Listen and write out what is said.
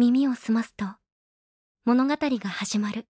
耳を澄ますと物語が始まる。